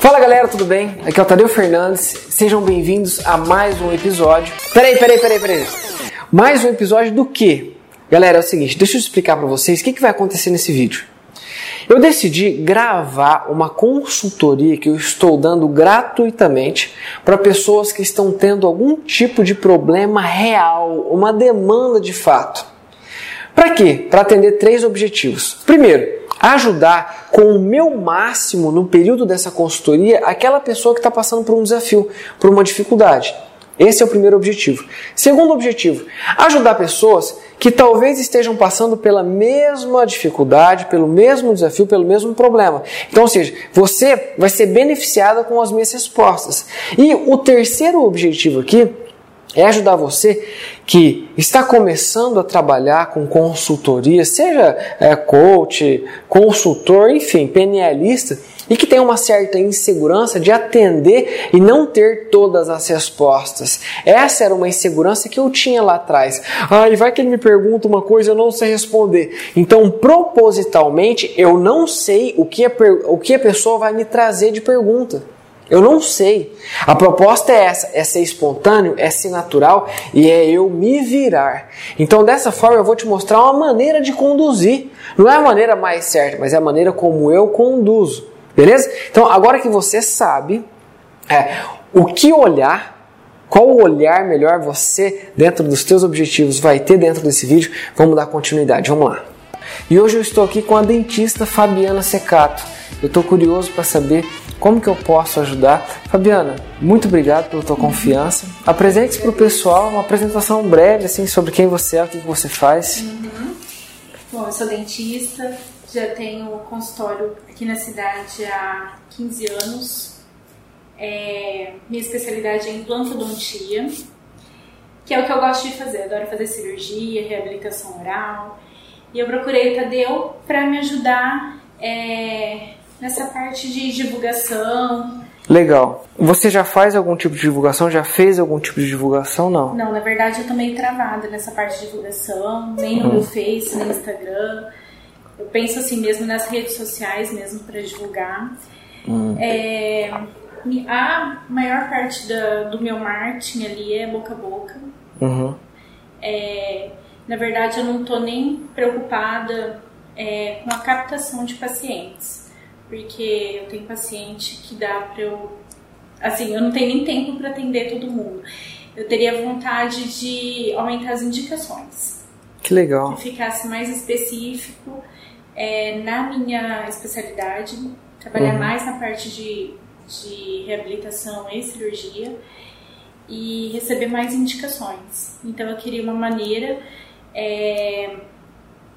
Fala galera, tudo bem? Aqui é o Tadeu Fernandes, sejam bem-vindos a mais um episódio. Peraí, peraí, peraí, peraí. Mais um episódio do quê? Galera, é o seguinte, deixa eu explicar para vocês o que, que vai acontecer nesse vídeo. Eu decidi gravar uma consultoria que eu estou dando gratuitamente para pessoas que estão tendo algum tipo de problema real, uma demanda de fato. Para quê? Para atender três objetivos. Primeiro, ajudar com o meu máximo no período dessa consultoria aquela pessoa que está passando por um desafio, por uma dificuldade. Esse é o primeiro objetivo. Segundo objetivo, ajudar pessoas que talvez estejam passando pela mesma dificuldade, pelo mesmo desafio, pelo mesmo problema. Então, ou seja, você vai ser beneficiada com as minhas respostas. E o terceiro objetivo aqui é ajudar você que está começando a trabalhar com consultoria, seja é, coach, consultor, enfim, PNLista, e que tem uma certa insegurança de atender e não ter todas as respostas. Essa era uma insegurança que eu tinha lá atrás. Ah, e vai que ele me pergunta uma coisa eu não sei responder. Então, propositalmente, eu não sei o que a, o que a pessoa vai me trazer de pergunta. Eu não sei. A proposta é essa: é ser espontâneo, é ser natural e é eu me virar. Então, dessa forma, eu vou te mostrar uma maneira de conduzir. Não é a maneira mais certa, mas é a maneira como eu conduzo. Beleza? Então, agora que você sabe é, o que olhar, qual olhar melhor você, dentro dos teus objetivos, vai ter dentro desse vídeo, vamos dar continuidade. Vamos lá. E hoje eu estou aqui com a dentista Fabiana Secato. Eu estou curioso para saber como que eu posso ajudar? Fabiana, muito obrigado pela tua confiança. Apresente-se para o pessoal uma apresentação breve assim sobre quem você é, o que, que você faz. Uhum. Bom, eu sou dentista, já tenho consultório aqui na cidade há 15 anos. É, minha especialidade é implantodontia, que é o que eu gosto de fazer. adoro fazer cirurgia, reabilitação oral. E eu procurei o Tadeu para me ajudar é, nessa parte de divulgação. Legal. Você já faz algum tipo de divulgação? Já fez algum tipo de divulgação? Não. Não, na verdade eu tô meio travada nessa parte de divulgação, nem no hum. meu Face, nem no Instagram. Eu penso assim mesmo nas redes sociais mesmo para divulgar. Hum. É, a maior parte da, do meu marketing ali é boca a boca. Uhum. É, na verdade, eu não estou nem preocupada é, com a captação de pacientes porque eu tenho paciente que dá para eu. Assim, eu não tenho nem tempo para atender todo mundo. Eu teria vontade de aumentar as indicações. Que legal. Que ficasse mais específico é, na minha especialidade, trabalhar uhum. mais na parte de, de reabilitação e cirurgia e receber mais indicações. Então eu queria uma maneira é,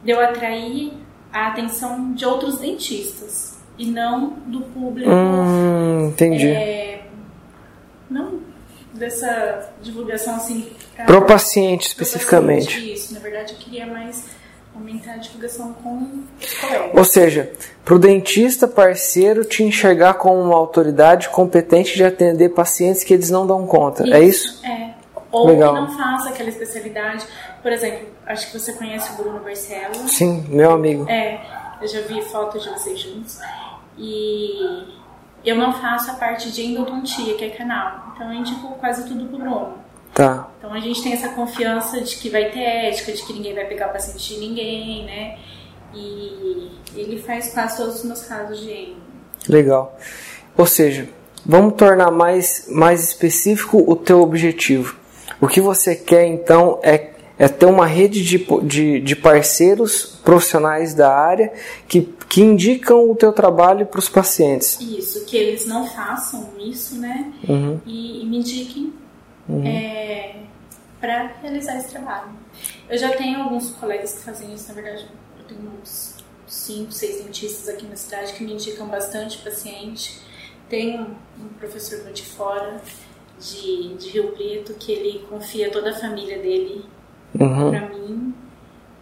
de eu atrair a atenção de outros dentistas e não do público. Hum, entendi. É, não dessa divulgação assim. Pra, Pro paciente especificamente. Paciente, isso, na verdade eu queria mais aumentar a divulgação com colegas. Ou seja, para o dentista parceiro te enxergar como uma autoridade competente de atender pacientes que eles não dão conta. Isso, é isso? É. Ou Legal. que não faça aquela especialidade. Por exemplo, acho que você conhece o Bruno Barcelo. Sim, meu amigo. É, eu já vi fotos de vocês juntos. E eu não faço a parte de endodontia, que é canal. Então eu indico quase tudo pro Bruno. Tá. Então a gente tem essa confiança de que vai ter ética, de que ninguém vai pegar o paciente de ninguém, né? E ele faz quase todos os meus casos de endo. Legal. Ou seja, vamos tornar mais, mais específico o teu objetivo. O que você quer então é é ter uma rede de, de, de parceiros profissionais da área que, que indicam o teu trabalho para os pacientes. Isso, que eles não façam isso, né? Uhum. E, e, me indiquem uhum. é, para realizar esse trabalho. Eu já tenho alguns colegas que fazem isso, na verdade, eu tenho uns 5, 6 dentistas aqui na cidade que me indicam bastante paciente. Tem um, professor de fora de, de Rio Preto que ele confia toda a família dele uhum. para mim.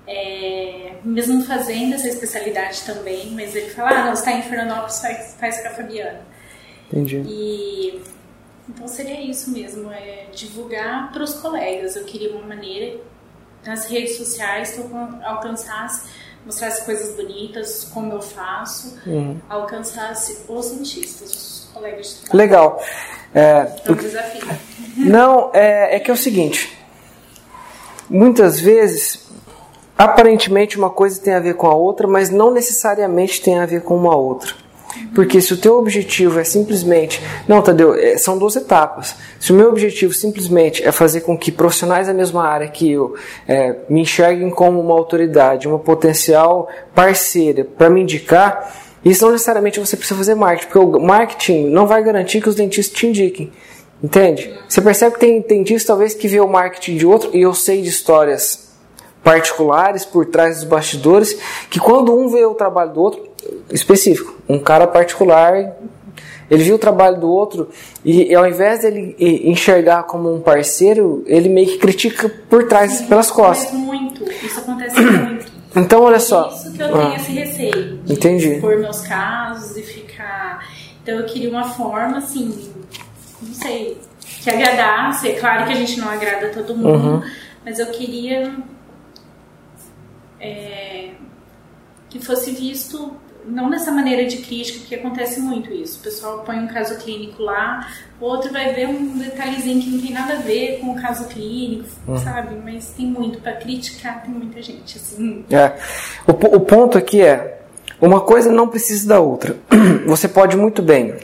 É, mesmo fazendo essa especialidade também, mas ele fala, ah, não, você está em Florianópolis, faz, faz com a Fabiana. Entendi. E, então seria isso mesmo, é divulgar para os colegas. Eu queria uma maneira nas redes sociais que eu alcançasse, mostrasse coisas bonitas, como eu faço, uhum. alcançasse os cientistas, colegas de trabalho. Legal. É, É um desafio. Não, é, é que é o seguinte. Muitas vezes, aparentemente uma coisa tem a ver com a outra, mas não necessariamente tem a ver com uma outra. Porque se o teu objetivo é simplesmente. Não, Tadeu, é, são duas etapas. Se o meu objetivo simplesmente é fazer com que profissionais da mesma área que eu é, me enxerguem como uma autoridade, uma potencial parceira para me indicar, isso não necessariamente você precisa fazer marketing, porque o marketing não vai garantir que os dentistas te indiquem. Entende? Você percebe que tem dentista talvez que vê o marketing de outro, e eu sei de histórias particulares por trás dos bastidores, que quando um vê o trabalho do outro, específico, um cara particular, ele viu o trabalho do outro e ao invés dele enxergar como um parceiro, ele meio que critica por trás, Sim, pelas costas. Muito. Isso acontece muito. Então, olha só. Por isso que eu tenho Ah, esse receio. De Entendi. expor meus casos e ficar. Então eu queria uma forma, assim, sei, que agradasse. É claro que a gente não agrada todo mundo, Uhum. mas eu queria é, que fosse visto não dessa maneira de crítica, porque acontece muito isso. O pessoal põe um caso clínico lá, o outro vai ver um detalhezinho que não tem nada a ver com o caso clínico, Uhum. sabe? Mas tem muito para criticar, tem muita gente assim. É. O, o ponto aqui é: uma coisa não precisa da outra. Você pode muito bem.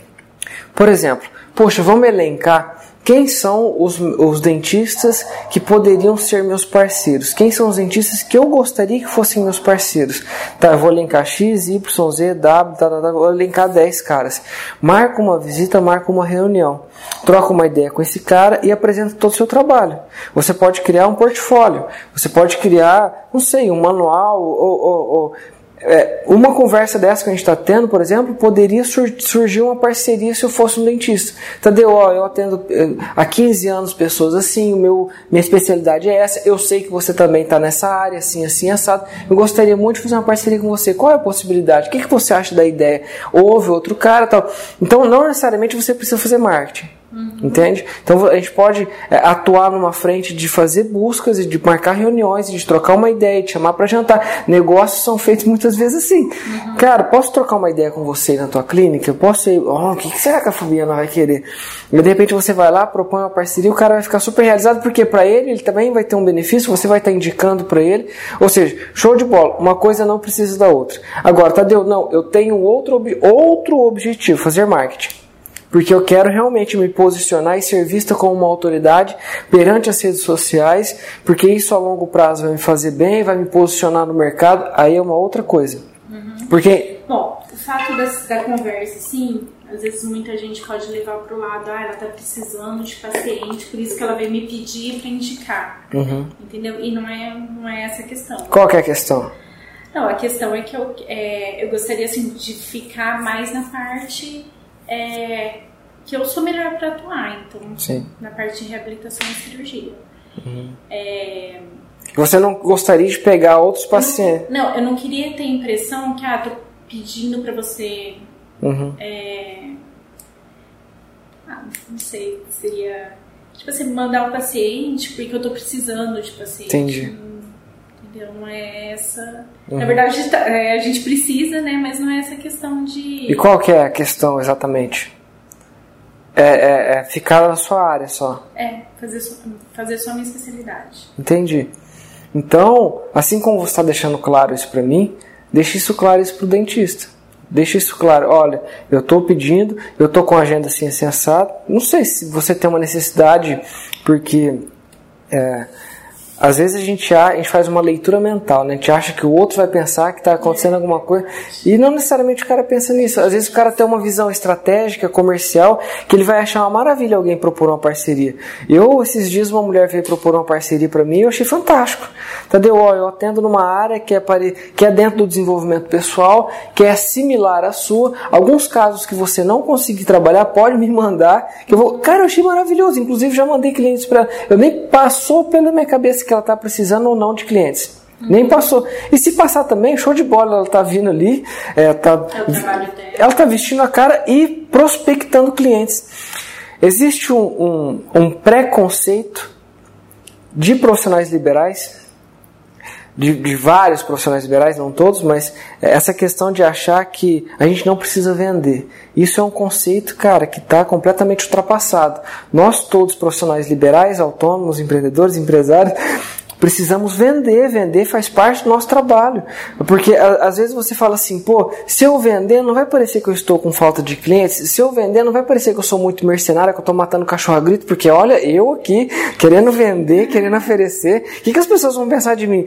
Por exemplo, poxa, vamos elencar quem são os, os dentistas que poderiam ser meus parceiros. Quem são os dentistas que eu gostaria que fossem meus parceiros. Tá, eu vou elencar X, Y, Z, W, tá, tá, tá, vou elencar 10 caras. Marca uma visita, marca uma reunião. Troca uma ideia com esse cara e apresenta todo o seu trabalho. Você pode criar um portfólio. Você pode criar, não sei, um manual ou, ou- ou é, uma conversa dessa que a gente está tendo, por exemplo, poderia sur- surgir uma parceria se eu fosse um dentista. Tadeu, ó, eu atendo eh, há 15 anos pessoas assim, o meu, minha especialidade é essa, eu sei que você também está nessa área, assim, assim, assado. Eu gostaria muito de fazer uma parceria com você. Qual é a possibilidade? O que, que você acha da ideia? Houve outro cara tal. Então, não necessariamente você precisa fazer marketing. Entende? Então a gente pode é, atuar numa frente de fazer buscas e de marcar reuniões, de trocar uma ideia, de chamar para jantar. Negócios são feitos muitas vezes assim. Cara, posso trocar uma ideia com você na tua clínica? Eu posso ir, oh, o que, que será que a Fabiana vai querer? E de repente você vai lá, propõe uma parceria, o cara vai ficar super realizado, porque para ele ele também vai ter um benefício, você vai estar indicando para ele. Ou seja, show de bola, uma coisa não precisa da outra. Agora, Tadeu, não, eu tenho outro, outro objetivo, fazer marketing. Porque eu quero realmente me posicionar e ser vista como uma autoridade perante as redes sociais, porque isso a longo prazo vai me fazer bem, vai me posicionar no mercado, aí é uma outra coisa. Porque, Bom, o fato das- da, conversa, sim, às vezes muita gente pode levar pro lado, ah, ela tá precisando de paciente, por isso que ela veio me pedir pra indicar. Entendeu? E não é, não é essa a questão. qual que é a questão? Não, a questão é que eu, é, eu gostaria assim, de ficar mais na parte é, que eu sou melhor para atuar, então, Sim. na parte de reabilitação e cirurgia. É, Você não gostaria de pegar outros pacientes. não, eu não queria ter a impressão que, ah, tô pedindo para você. Uhum. é, ah, não sei, seria. Tipo assim, mandar o paciente porque eu tô precisando de paciente. Entendi. Entendeu? Não é essa. Na verdade, tá- é, a gente precisa, né? Mas não é essa questão de. E qual que é a questão exatamente? É, é- é ficar na sua área só. É, fazer, fazer só a minha especialidade. Entendi. Então, assim como você está deixando claro isso para mim, deixe isso claro isso para o dentista. Deixe isso claro. Olha, eu estou pedindo, eu estou com a agenda assim, assim, assado. Não sei se você tem uma necessidade, porque é, às vezes a gente, a, gente faz uma leitura mental, né? A gente acha que o outro vai pensar que está acontecendo alguma coisa e não necessariamente o cara pensa nisso. Às vezes o cara tem uma visão estratégica, comercial, que ele vai achar uma maravilha alguém propor uma parceria. Eu, esses dias, uma mulher veio propor uma parceria para mim e eu achei fantástico. Entendeu? Ó, eu atendo numa área que é, pare... que é dentro do desenvolvimento pessoal, que é similar à sua. Alguns casos que você não conseguir trabalhar, pode me mandar. Que eu vou... Cara, eu achei maravilhoso. Inclusive, já mandei clientes para. Eu nem passou pela minha cabeça que ela está precisando ou não de clientes. Nem passou. E se passar também, show de bola, ela tá vindo ali, é, tá, É ela tá vestindo a cara e prospectando clientes. Existe um, um, um preconceito de profissionais liberais de, de, vários profissionais liberais, não todos, mas essa questão de achar que a gente não precisa vender. Isso é um conceito, cara, que está completamente ultrapassado. Nós todos, profissionais liberais, autônomos, empreendedores, empresários, Precisamos vender, vender faz parte do nosso trabalho. Porque às vezes você fala assim, pô, se eu vender, não vai parecer que eu estou com falta de clientes. Se eu vender, não vai parecer que eu sou muito mercenário, que eu estou matando cachorro a grito, porque olha, eu aqui, querendo vender, querendo oferecer, o que, que as pessoas vão pensar de mim?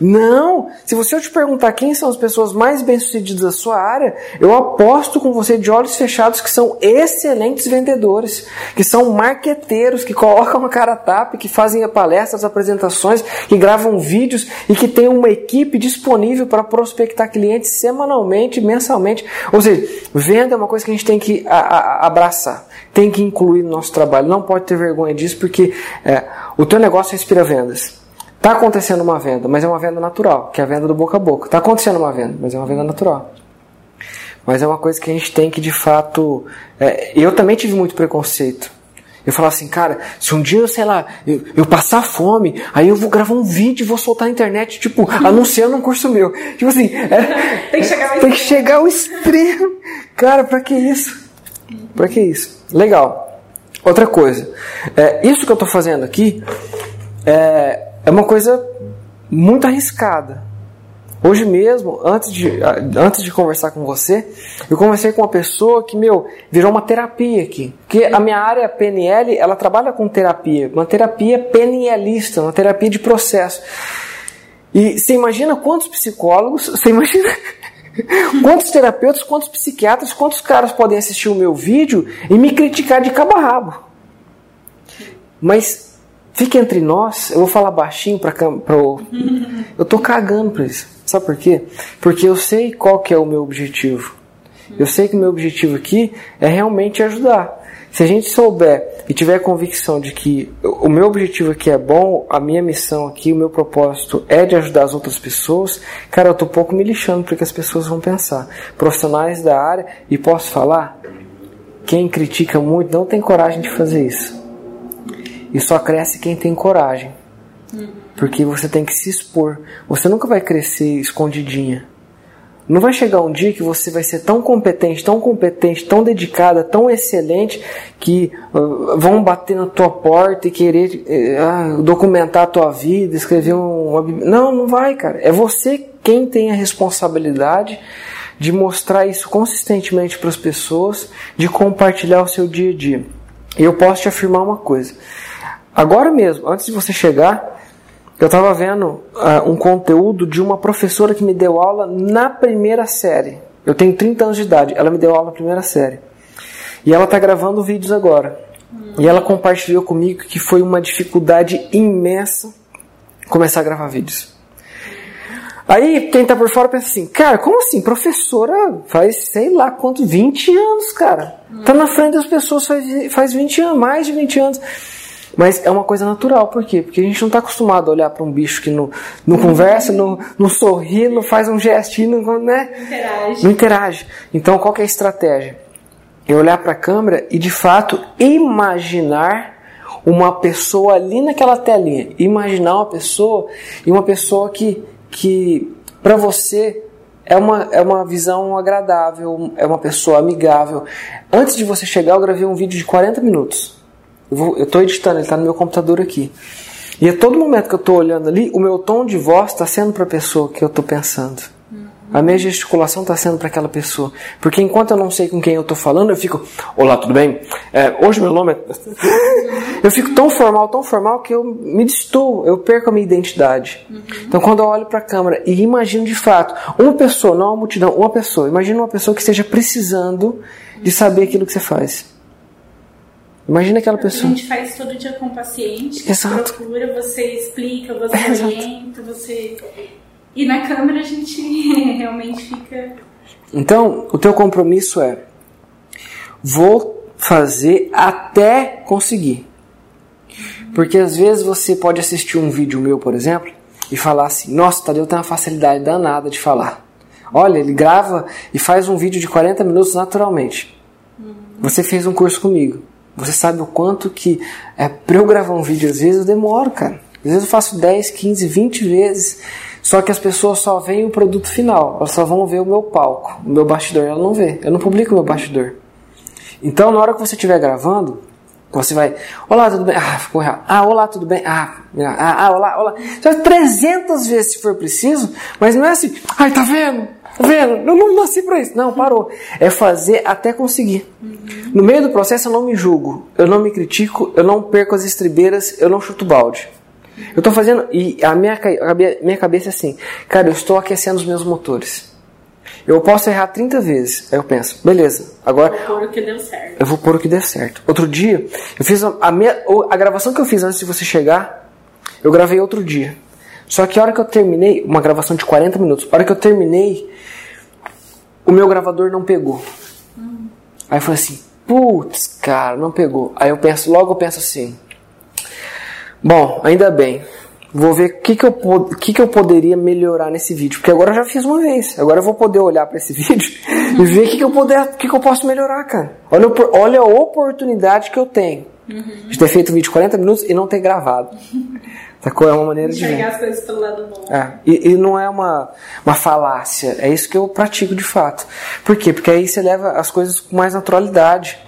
Não! Se você eu te perguntar quem são as pessoas mais bem-sucedidas da sua área, eu aposto com você de olhos fechados que são excelentes vendedores, que são marqueteiros, que colocam a cara a tapa, que fazem palestras, apresentações, que gravam vídeos e que tem uma equipe disponível para prospectar clientes semanalmente, mensalmente. Ou seja, venda é uma coisa que a gente tem que a, a, abraçar, tem que incluir no nosso trabalho. Não pode ter vergonha disso, porque é, o teu negócio respira vendas. Está acontecendo uma venda, mas é uma venda natural, que é a venda do boca a boca. Está acontecendo uma venda, mas é uma venda natural. Mas é uma coisa que a gente tem que, de fato. É, eu também tive muito preconceito. Eu falava assim, cara, se um dia, sei lá, eu, eu, passar fome, aí eu vou gravar um vídeo e vou soltar na internet, tipo, anunciando um curso meu. Tipo assim, é, tem, que chegar, tem que chegar ao extremo. Cara, pra que isso? Pra que isso? Legal. Outra coisa, é, isso que eu tô fazendo aqui é, é uma coisa muito arriscada. Hoje mesmo, antes de, antes de conversar com você, eu conversei com uma pessoa que, meu, virou uma terapia aqui. Porque a minha área PNL, ela trabalha com terapia, uma terapia PNLista, uma terapia de processo. E você imagina quantos psicólogos, você imagina quantos terapeutas, quantos psiquiatras, quantos caras podem assistir o meu vídeo e me criticar de cabo a rabo. Mas fique entre nós, eu vou falar baixinho para o. Eu tô cagando para isso. Sabe por quê? Porque eu sei qual que é o meu objetivo. Eu sei que o meu objetivo aqui é realmente ajudar. Se a gente souber e tiver convicção de que o meu objetivo aqui é bom, a minha missão aqui, o meu propósito é de ajudar as outras pessoas, cara, eu tô pouco me lixando porque as pessoas vão pensar. Profissionais da área, e posso falar, quem critica muito não tem coragem de fazer isso. E só cresce quem tem coragem. Porque você tem que se expor. Você nunca vai crescer escondidinha. Não vai chegar um dia que você vai ser tão competente, tão competente, tão dedicada, tão excelente que uh, vão bater na tua porta e querer uh, documentar a tua vida, escrever um, uma Não, não vai, cara. É você quem tem a responsabilidade de mostrar isso consistentemente para as pessoas, de compartilhar o seu dia a dia. E eu posso te afirmar uma coisa. Agora mesmo, antes de você chegar, eu estava vendo uh, um conteúdo de uma professora que me deu aula na primeira série. Eu tenho 30 anos de idade, ela me deu aula na primeira série. E ela está gravando vídeos agora. E ela compartilhou comigo que foi uma dificuldade imensa começar a gravar vídeos. Aí quem tá por fora pensa assim, cara, como assim? Professora faz sei lá quanto, 20 anos, cara. Tá na frente das pessoas faz, faz 20 anos, mais de 20 anos. Mas é uma coisa natural, por quê? Porque a gente não está acostumado a olhar para um bicho que não, não conversa, não, não sorri, não faz um gestinho, não, né? interage. não interage. Então qual é a estratégia? É olhar para a câmera e de fato imaginar uma pessoa ali naquela telinha. Imaginar uma pessoa e uma pessoa que, que para você é uma, é uma visão agradável, é uma pessoa amigável. Antes de você chegar, eu gravei um vídeo de 40 minutos eu estou editando, ele está no meu computador aqui. E a todo momento que eu estou olhando ali, o meu tom de voz está sendo para a pessoa que eu estou pensando. Uhum. A minha gesticulação está sendo para aquela pessoa. Porque enquanto eu não sei com quem eu estou falando, eu fico, olá, tudo bem? É, hoje meu nome é. eu fico tão formal, tão formal que eu me destuo, eu perco a minha identidade. Uhum. Então quando eu olho para a câmera e imagino de fato, uma pessoa, não uma multidão, uma pessoa, imagina uma pessoa que esteja precisando de saber aquilo que você faz. Imagina aquela pessoa. A gente faz todo dia com o paciente, Exato. procura, você explica, você orienta, você. E na câmera a gente realmente fica. Então, o teu compromisso é: vou fazer até conseguir. Porque às vezes você pode assistir um vídeo meu, por exemplo, e falar assim: Nossa, Tadeu tem uma facilidade danada de falar. Olha, ele grava e faz um vídeo de 40 minutos naturalmente. Uhum. Você fez um curso comigo. Você sabe o quanto que é, para eu gravar um vídeo, às vezes eu demoro, cara. Às vezes eu faço 10, 15, 20 vezes. Só que as pessoas só veem o produto final, elas só vão ver o meu palco, o meu bastidor, ela não vê. Eu não publico o meu bastidor. Então, na hora que você estiver gravando, você vai, olá, tudo bem? Ah, ficou errado. Ah, olá, tudo bem? Ah, ah, ah olá, olá. Já 300 vezes se for preciso, mas não é assim, ai, tá vendo? Tá vendo? Eu não nasci pra isso. Não, parou. É fazer até conseguir. No meio do processo eu não me julgo, eu não me critico, eu não perco as estribeiras, eu não chuto balde. Eu tô fazendo, e a minha, a minha cabeça é assim, cara, eu estou aquecendo os meus motores. Eu posso errar 30 vezes. Aí eu penso, beleza, agora. Vou pôr o que deu certo. Eu vou pôr o que deu certo. Outro dia, eu fiz a, a, minha, a gravação que eu fiz antes de você chegar, eu gravei outro dia. Só que a hora que eu terminei, uma gravação de 40 minutos, a hora que eu terminei, o meu gravador não pegou. Hum. Aí eu falei assim, putz, cara, não pegou. Aí eu penso, logo eu penso assim, bom, ainda bem, vou ver o que, que, eu, que, que eu poderia melhorar nesse vídeo. Porque agora eu já fiz uma vez. Agora eu vou poder olhar para esse vídeo e ver o que, que, eu poder, que, que eu posso melhorar, cara. Olha, olha a oportunidade que eu tenho uhum. de ter feito um vídeo de 40 minutos e não ter gravado. Sacou? É uma maneira de ver. as coisas pelo lado bom. É. E, e, não é uma, uma falácia. É isso que eu pratico de fato. Por quê? Porque aí você leva as coisas com mais naturalidade.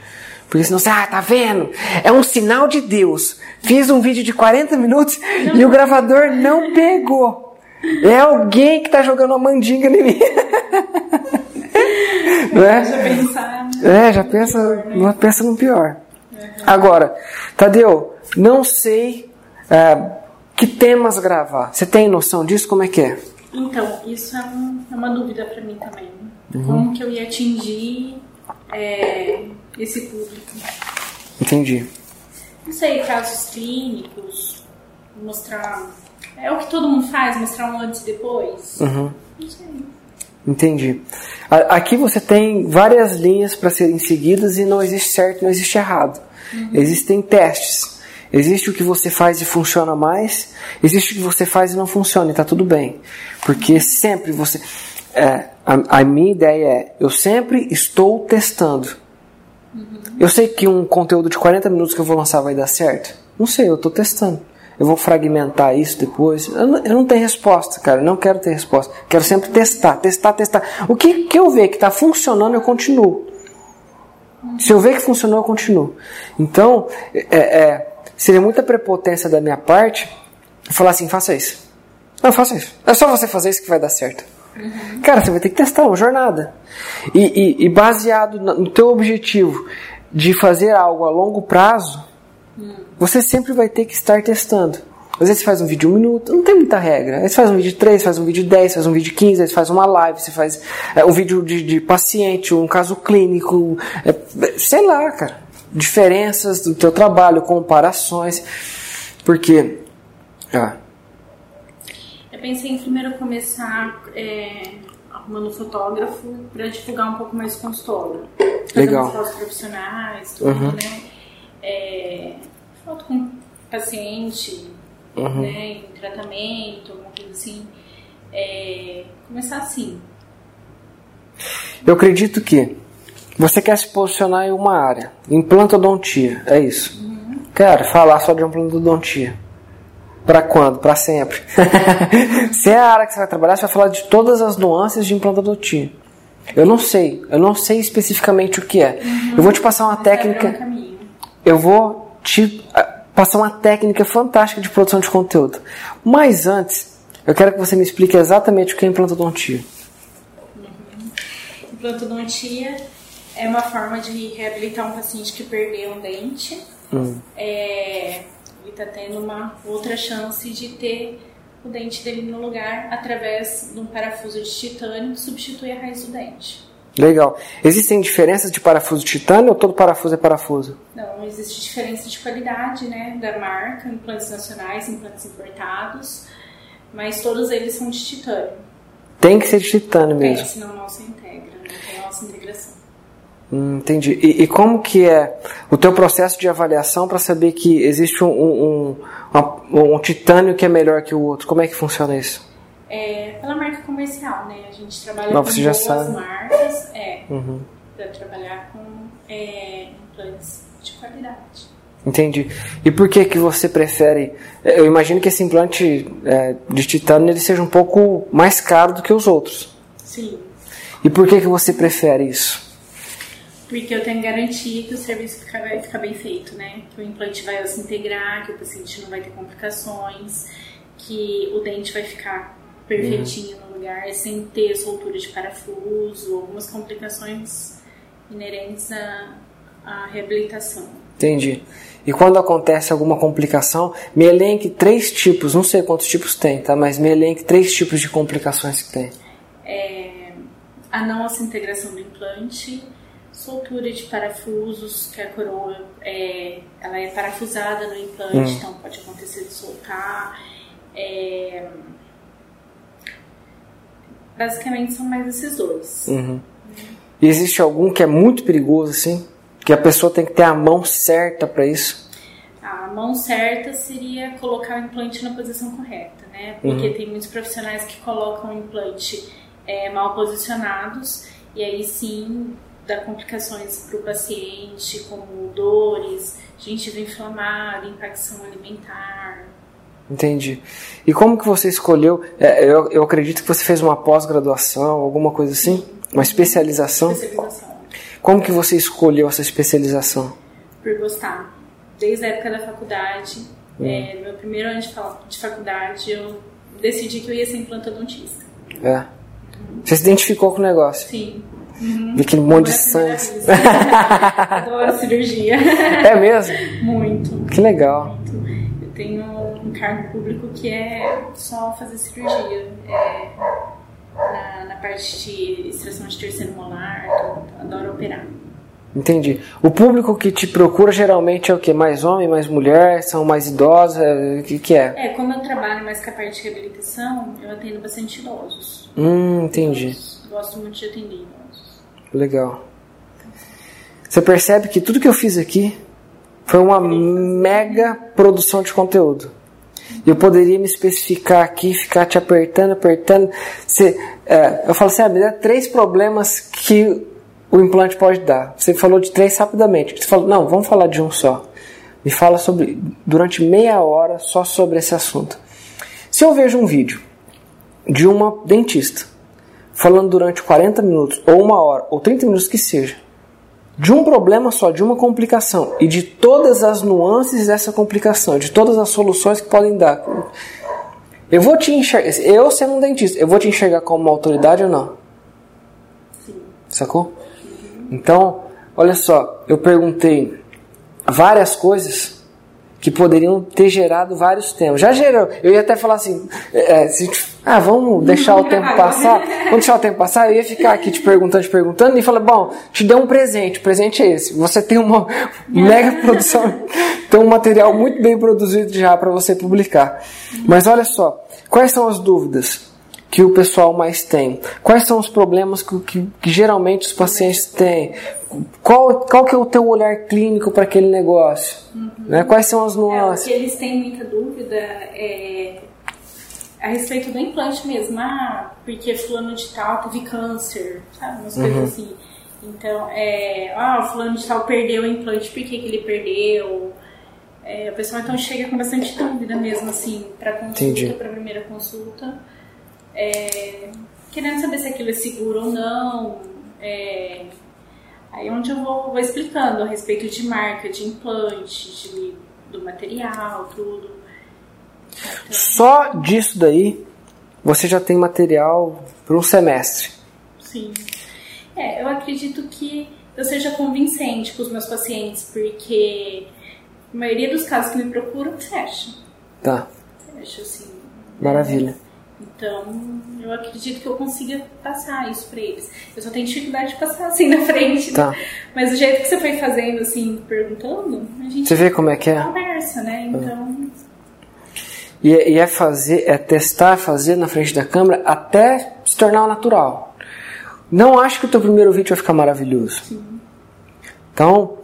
Porque senão você, ah, tá vendo? É um sinal de Deus. Fiz um vídeo de 40 minutos não. e o gravador não pegou. É alguém que tá jogando uma mandinga em mim. não é? Já pensar. É, já pensa, pior, né? pensa no pior. Uhum. Agora, Tadeu, não sei é, que temas gravar. Você tem noção disso? Como é que é? Então, isso é, um, é uma dúvida para mim também. Uhum. Como que eu ia atingir é, esse público? Entendi. Não sei, casos clínicos, mostrar. É o que todo mundo faz, mostrar um antes e depois. Uhum. Não sei. Entendi. Aqui você tem várias linhas para serem seguidas e não existe certo, não existe errado. Uhum. Existem testes. Existe o que você faz e funciona mais, existe o que você faz e não funciona e está tudo bem. Porque sempre você. É, a, a, minha ideia é: eu sempre estou testando. Eu sei que um conteúdo de 40 minutos que eu vou lançar vai dar certo? Não sei, eu estou testando. Eu vou fragmentar isso depois. Eu não, eu não, tenho resposta, cara. Eu não quero ter resposta. Quero sempre testar, testar, testar. O que, que eu ver que está funcionando, eu continuo. Se eu ver que funcionou, eu continuo. Então, é, é seria muita prepotência da minha parte falar assim: faça isso. Não, faça isso. É só você fazer isso que vai dar certo. Uhum. Cara, você vai ter que testar uma jornada. E, e, e, baseado no teu objetivo de fazer algo a longo prazo, uhum. você sempre vai ter que estar testando. Às vezes você faz um vídeo de um minuto, não tem muita regra. Aí você faz um vídeo de 3, faz um vídeo de 10, faz um vídeo de 15, aí você faz uma live, você faz é, um vídeo de, de paciente, um caso clínico, é, sei lá, cara diferenças do teu trabalho, comparações, porque ah. eu pensei em primeiro começar é, arrumando fotógrafo para divulgar um pouco mais o consultório, legal, fotos profissionais, tudo, uhum. né? É, foto com paciente, uhum. né, em tratamento, alguma coisa assim. É, começar assim. Eu acredito que você quer se posicionar em uma área, implantodontia, é isso. Uhum. Quero falar só de implantodontia. Para quando? Para sempre. Se é a área que você vai trabalhar, você vai falar de todas as nuances de implantodontia. Eu não sei, eu não sei especificamente o que é. Uhum. Eu vou te passar uma Mas técnica. Eu vou te ah, passar uma técnica fantástica de produção de conteúdo. Mas antes, eu quero que você me explique exatamente o que é implantodontia. Uhum. Implantodontia é uma forma de reabilitar um paciente que perdeu um dente. Hum. É, ele está tendo uma outra chance de ter o dente dele no lugar através de um parafuso de titânio que substitui a raiz do dente. Legal. Existem diferenças de parafuso de titânio ou todo parafuso é parafuso? Não, existe diferença de qualidade, né, da marca, implantes nacionais, implantes importados, mas todos eles são de titânio. Tem que ser de titânio mesmo. É, senão não se integra, não tem a nossa integração. Hum, entendi. E, e, como que é o teu processo de avaliação para saber que existe um, um, um, um, titânio que é melhor que o outro? Como é que funciona isso? É pela marca comercial, né? A gente trabalha Não, com sabe. marcas, é, uhum. para trabalhar com é, implantes de qualidade. Entendi. E por que que você prefere? Eu imagino que esse implante é, de titânio ele seja um pouco mais caro do que os outros. Sim. E por que que você prefere isso? Porque eu tenho garantia que o serviço vai ficar bem feito, né? Que o implante vai se integrar, que o paciente não vai ter complicações, que o dente vai ficar perfeitinho no lugar, sem ter soltura de parafuso, algumas complicações inerentes à, à reabilitação. Entendi. E quando acontece alguma complicação, me elenque três tipos, não sei quantos tipos tem, tá? Mas me elenque três tipos de complicações que tem. É, a não integração do implante, soltura de parafusos, que a coroa é, ela é parafusada no implante, hum. então pode acontecer de soltar. É, basicamente são mais esses dois. Uhum. E existe algum que é muito perigoso assim? Que a pessoa tem que ter a mão certa para isso? A mão certa seria colocar o implante na posição correta, né? Porque uhum. tem muitos profissionais que colocam o implante é, mal posicionados e aí sim dá complicações para o paciente, como dores, gengiva inflamada, impacção alimentar. Entendi. E como que você escolheu? É, eu, eu acredito que você fez uma pós-graduação, alguma coisa assim? Sim. Uma especialização? Especialização. Como que você escolheu essa especialização? Por gostar. Desde a época da faculdade, hum. é, no meu primeiro ano de faculdade, eu decidi que eu ia ser implantodontista. É. Você se identificou com o negócio? Sim. Uhum. Aquele monte de sangue. Adoro cirurgia. É mesmo? Muito. Que legal. Muito. Eu tenho um cargo público que é só fazer cirurgia. É, na, na parte de extração de terceiro molar, adoro operar. Entendi. O público que te procura geralmente é o que? Mais homem, mais mulher? São mais idosos? É, o que, que é? É, como eu trabalho mais com a parte de reabilitação, eu atendo bastante idosos. Hum, entendi. Idosos. Gosto muito de atender idosos. Legal. Você percebe que tudo que eu fiz aqui foi uma mega produção de conteúdo. Eu poderia me especificar aqui, ficar te apertando, apertando. Você, é, eu falo assim, ah, me três problemas que o implante pode dar. Você falou de três rapidamente. Você falou, não, vamos falar de um só. Me fala sobre, durante meia hora só sobre esse assunto. Se eu vejo um vídeo de uma dentista falando durante 40 minutos, ou uma hora, ou 30 minutos que seja, de um problema só, de uma complicação e de todas as nuances dessa complicação, de todas as soluções que podem dar. Eu vou te enxergar, eu sendo um dentista, eu vou te enxergar como uma autoridade ou não? Sim. Sacou? Então, olha só, eu perguntei várias coisas que poderiam ter gerado vários temas. Já gerou. Eu ia até falar assim, é, se, ah, vamos deixar o tempo passar. Vamos deixar o tempo passar. Eu ia ficar aqui te perguntando, te perguntando e falar, bom, te dei um presente. O presente é esse. Você tem uma mega produção, tem um material muito bem produzido já para você publicar. Mas olha só, quais são as dúvidas? que o pessoal mais tem? Quais são os problemas que, que, que geralmente os pacientes têm? Qual, qual que é o teu olhar clínico para aquele negócio? Uhum. Né? Quais são as nuances? É, o que eles têm muita dúvida é a respeito do implante mesmo. Ah, porque fulano de tal teve câncer, sabe? Umas uhum. coisas assim. Então, é, ah, fulano de tal perdeu o implante, por que, que ele perdeu? É, o pessoal então chega com bastante dúvida mesmo, assim, para consulta, para primeira consulta é, querendo saber se aquilo é seguro ou não. É, aí onde eu vou, vou, explicando a respeito de marca, de implante, de, do material, tudo. Então, Só disso daí você já tem material para um semestre. Sim. É, eu acredito que eu seja convincente com os meus pacientes, porque a maioria dos casos que me procuram fecha. Tá. Fecha, assim. Maravilha. Então, eu acredito que eu consiga passar isso para eles. Eu só tenho dificuldade de passar assim na frente. Tá. Mas o jeito que você foi fazendo, assim, perguntando, a gente. Você vê como é que é? Conversa, né? Então. E é, e é fazer, é testar, fazer na frente da câmera até se tornar natural. Não acho que o teu primeiro vídeo vai ficar maravilhoso. Sim. Então,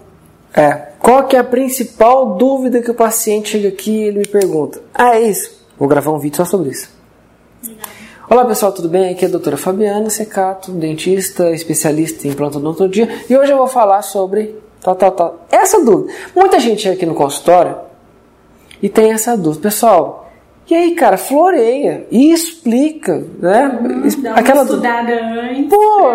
é, qual que é a principal dúvida que o paciente chega aqui e ele me pergunta? Ah, é isso. Vou gravar um vídeo só sobre isso. Olá pessoal, tudo bem? Aqui é a doutora Fabiana Secato, dentista, especialista em plantodontologia e hoje eu vou falar sobre tal, tal, tal. Essa dúvida. Muita gente aqui no consultório e tem essa dúvida. Pessoal, e aí, cara, floreia e explica, né? Uma Aquela estudada antes. Pô,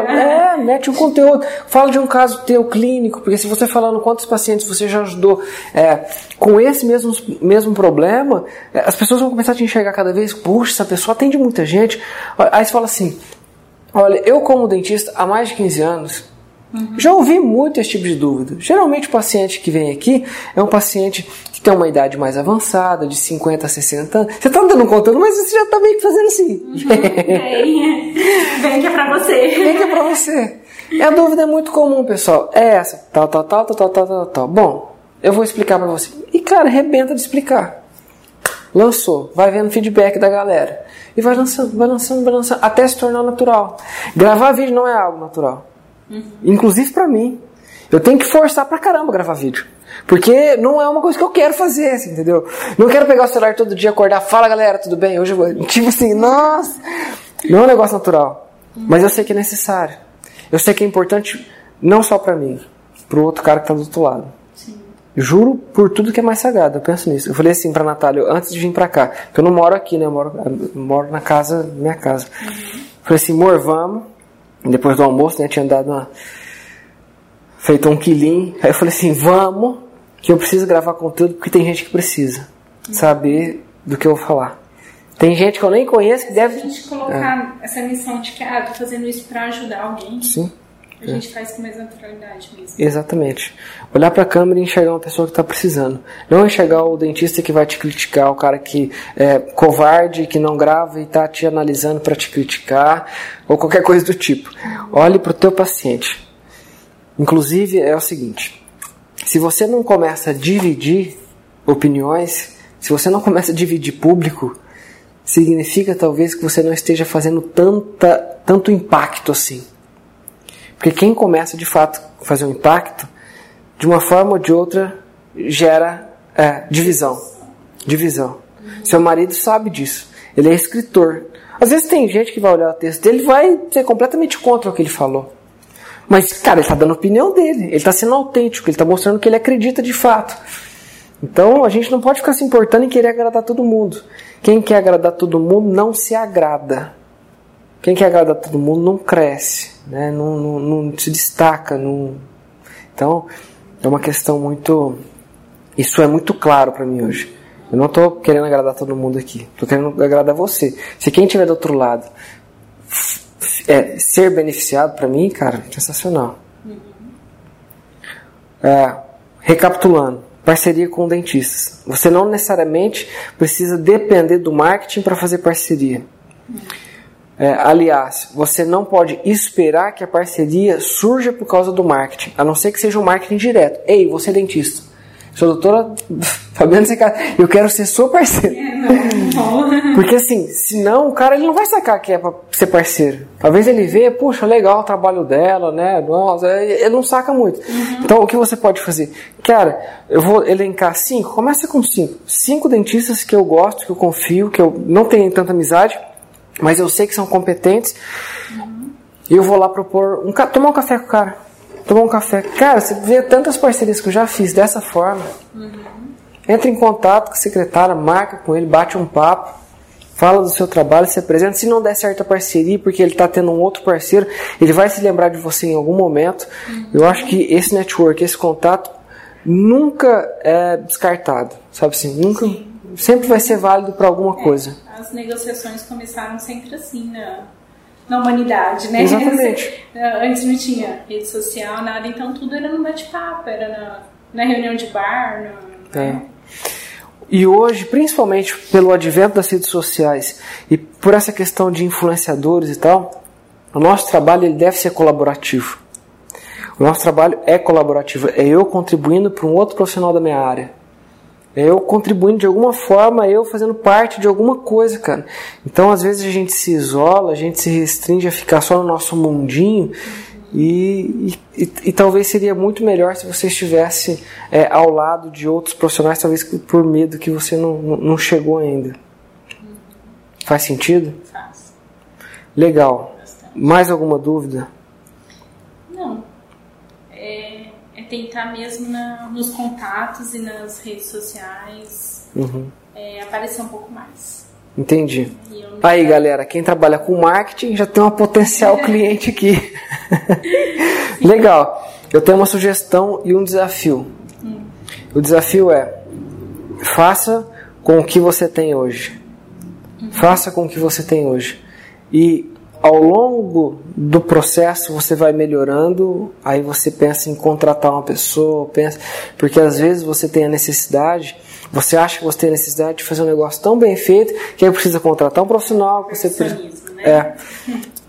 mete um conteúdo. Fala de um caso teu clínico, porque se você falando quantos pacientes você já ajudou é, com esse mesmo, mesmo problema, é, as pessoas vão começar a te enxergar cada vez, puxa, essa pessoa atende muita gente. Aí você fala assim, olha, eu como dentista há mais de 15 anos, Uhum. Já ouvi muito esse tipo de dúvida. Geralmente o paciente que vem aqui é um paciente que tem uma idade mais avançada, de 50 a 60 anos. Você está me dando contando, mas você já está meio que fazendo assim. Uhum. É, vem que é para você. Vem que é para você. É a dúvida é muito comum, pessoal. É essa. Tal, tal, tal, tal, tal, tal, tal. Bom, eu vou explicar para você. E, cara, arrebenta de explicar. Lançou. Vai vendo feedback da galera. E vai lançando, vai lançando, vai lançando. Até se tornar natural. Gravar vídeo não é algo natural. Uhum. Inclusive para mim. Eu tenho que forçar pra caramba gravar vídeo. Porque não é uma coisa que eu quero fazer, assim, entendeu? Não quero pegar o celular todo dia, acordar, fala galera, tudo bem? Hoje eu vou. Tipo assim, nossa! Não é um negócio natural. Mas eu sei que é necessário. Eu sei que é importante não só para mim, pro outro cara que tá do outro lado. Sim. Juro por tudo que é mais sagrado, eu penso nisso. Eu falei assim pra Natália, antes de vir pra cá, que eu não moro aqui, né? Eu moro, eu moro na casa, minha casa. Uhum. Falei assim, amor, vamos depois do almoço, né, tinha dado uma. feito um quilinho. Aí eu falei assim: vamos, que eu preciso gravar conteúdo porque tem gente que precisa saber do que eu vou falar. Tem gente que eu nem conheço que deve. A gente colocar é. essa missão de que, ah, tô fazendo isso para ajudar alguém. Sim. A gente faz com mais naturalidade mesmo. Exatamente. Olhar para a câmera e enxergar uma pessoa que está precisando. Não enxergar o dentista que vai te criticar, o cara que é covarde, que não grava e está te analisando para te criticar, ou qualquer coisa do tipo. Olhe para o teu paciente. Inclusive, é o seguinte: se você não começa a dividir opiniões, se você não começa a dividir público, significa talvez que você não esteja fazendo tanta, tanto impacto assim. Porque quem começa de fato a fazer um impacto, de uma forma ou de outra, gera é, divisão. Divisão. Seu marido sabe disso. Ele é escritor. Às vezes tem gente que vai olhar o texto dele e vai ser completamente contra o que ele falou. Mas, cara, ele está dando a opinião dele. Ele está sendo autêntico. Ele está mostrando que ele acredita de fato. Então a gente não pode ficar se importando em querer agradar todo mundo. Quem quer agradar todo mundo não se agrada. Quem quer agradar todo mundo não cresce né? não, não, não se destaca. Não... Então, é uma questão muito. Isso é muito claro para mim hoje. Eu não estou querendo agradar todo mundo aqui. Estou querendo agradar você. Se quem estiver do outro lado é, ser beneficiado para mim, cara, sensacional. É, recapitulando, parceria com dentistas. Você não necessariamente precisa depender do marketing para fazer parceria. É, aliás, você não pode esperar que a parceria surja por causa do marketing, a não ser que seja um marketing direto. Ei, você é dentista. Sou doutora Fabiana Seca, eu quero ser sua parceira. É, Porque assim, senão o cara ele não vai sacar que é pra ser parceiro. Talvez ele vê, puxa, legal o trabalho dela, né? Nossa, ele não saca muito. Uhum. Então o que você pode fazer? Cara, eu vou elencar cinco, começa com cinco. Cinco dentistas que eu gosto, que eu confio, que eu não tenho tanta amizade mas eu sei que são competentes. Uhum. E eu vou lá propor um tomar um café com o cara. Tomar um café. Cara, você vê tantas parcerias que eu já fiz dessa forma. Uhum. Entra em contato com a secretária, marca com ele, bate um papo, fala do seu trabalho, se apresenta. Se não der certo a parceria, porque ele está tendo um outro parceiro, ele vai se lembrar de você em algum momento. Uhum. Eu acho que esse network, esse contato, nunca é descartado, sabe assim? Nunca, Sim. sempre vai ser válido para alguma é. coisa as negociações começaram sempre assim na, na humanidade, né? Exatamente. Antes não tinha rede social, nada, então tudo era no bate-papo, era na, na, reunião de bar. No, é. E hoje, principalmente pelo advento das redes sociais e por essa questão de influenciadores e tal, o nosso trabalho ele deve ser colaborativo. O nosso trabalho é colaborativo, é eu contribuindo para um outro profissional da minha área eu contribuindo de alguma forma, eu fazendo parte de alguma coisa, cara. Então, às vezes a gente se isola, a gente se restringe a ficar só no nosso mundinho. E, e, e, talvez seria muito melhor se você estivesse é, ao lado de outros profissionais, talvez por medo que você não, não chegou ainda. Faz sentido? Faz. Legal. Mais alguma dúvida? Tentar mesmo na, nos contatos e nas redes sociais Uhum. é, aparecer um pouco mais. Entendi. Aí, galera, quem trabalha com marketing já tem uma potencial cliente aqui. Legal. Eu tenho uma sugestão e um desafio. O desafio é: faça com o que você tem hoje. Faça com o que você tem hoje. E ao longo do processo você vai melhorando, aí você pensa em contratar uma pessoa, pensa, porque às vezes você tem a necessidade, você acha que você tem a necessidade de fazer um negócio tão bem feito que aí precisa contratar um profissional, que você né? é.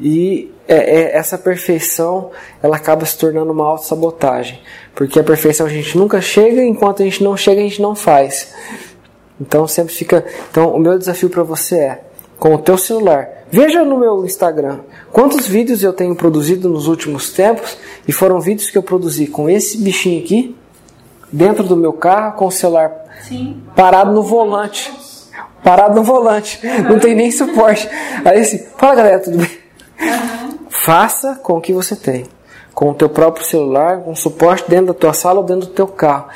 E é, é, essa perfeição ela acaba se tornando uma autossabotagem. Porque a perfeição a gente nunca chega, enquanto a gente não chega, a gente não faz. Então sempre fica. Então o meu desafio para você é, com o teu celular, veja no meu Instagram quantos vídeos eu tenho produzido nos últimos tempos e foram vídeos que eu produzi com esse bichinho aqui dentro do meu carro com o celular Sim. parado no volante. Parado no volante. Não tem nem suporte. Aí assim, fala galera, tudo bem? Faça com o que você tem. Com o teu próprio celular, com suporte dentro da tua sala ou dentro do teu carro.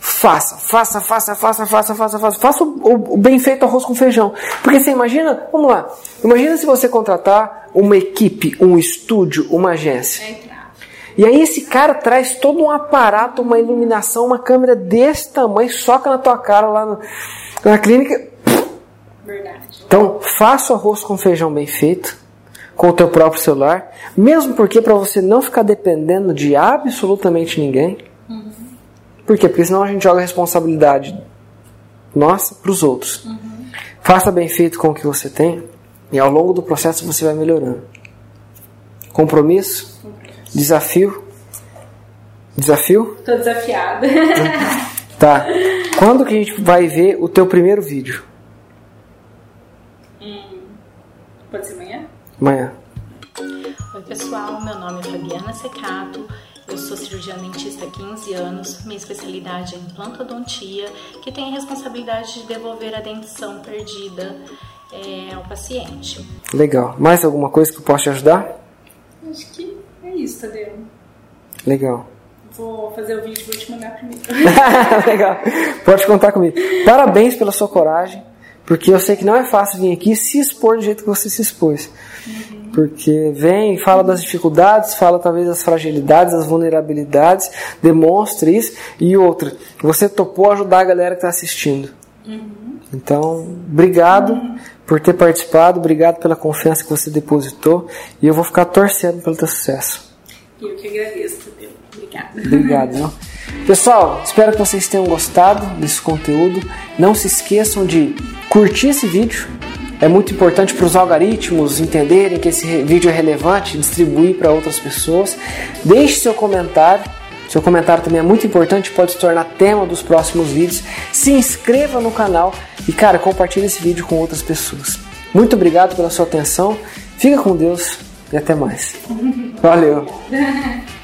Faça, faça, faça, faça, faça, faça, faça. Faça o, o- bem feito arroz com feijão. Porque você imagina, vamos lá, imagina se você contratar uma equipe, um estúdio, uma agência. É. E aí esse cara traz todo um aparato, uma iluminação, uma câmera desse tamanho, soca na tua cara lá no- na clínica. Verdade. Então, faça o arroz com feijão bem feito, com o teu próprio celular, mesmo porque para você não ficar dependendo de absolutamente ninguém. Por quê? Porque senão a gente joga a responsabilidade nossa para os outros. Faça bem feito com o que você tem e ao longo do processo você vai melhorando. Compromisso, desafio, desafio, Tô desafiada. tá? Quando que a gente vai ver o teu primeiro vídeo? Pode ser amanhã? Amanhã. Oi pessoal, meu nome é Fabiana Secato, eu sou cirurgiã dentista há 15 anos, minha especialidade é implantodontia, que tem a responsabilidade de devolver a dentição perdida é, ao paciente. Legal. Mais alguma coisa que eu possa te ajudar? Acho que é isso, Tadeu. Legal. Vou fazer o vídeo e vou te mandar primeiro. Legal. Pode contar comigo. Parabéns pela sua coragem, porque eu sei que não é fácil vir aqui e se expor do jeito que você se expôs. Porque vem, fala das dificuldades, fala talvez das fragilidades, das vulnerabilidades, demonstra isso. E outra, você topou ajudar a galera que está assistindo. Então, obrigado por ter participado, obrigado pela confiança que você depositou. E eu vou ficar torcendo pelo teu sucesso. Eu que agradeço, Tadeu. Obrigada. Obrigado. Viu? Pessoal, espero que vocês tenham gostado desse conteúdo. Não se esqueçam de curtir esse vídeo. É muito importante para os algoritmos entenderem que esse vídeo é relevante, distribuir para outras pessoas. Deixe seu comentário. Seu comentário também é muito importante, pode se tornar tema dos próximos vídeos. Se inscreva no canal e, cara, compartilhe esse vídeo com outras pessoas. Muito obrigado pela sua atenção. Fica com Deus e até mais. Valeu.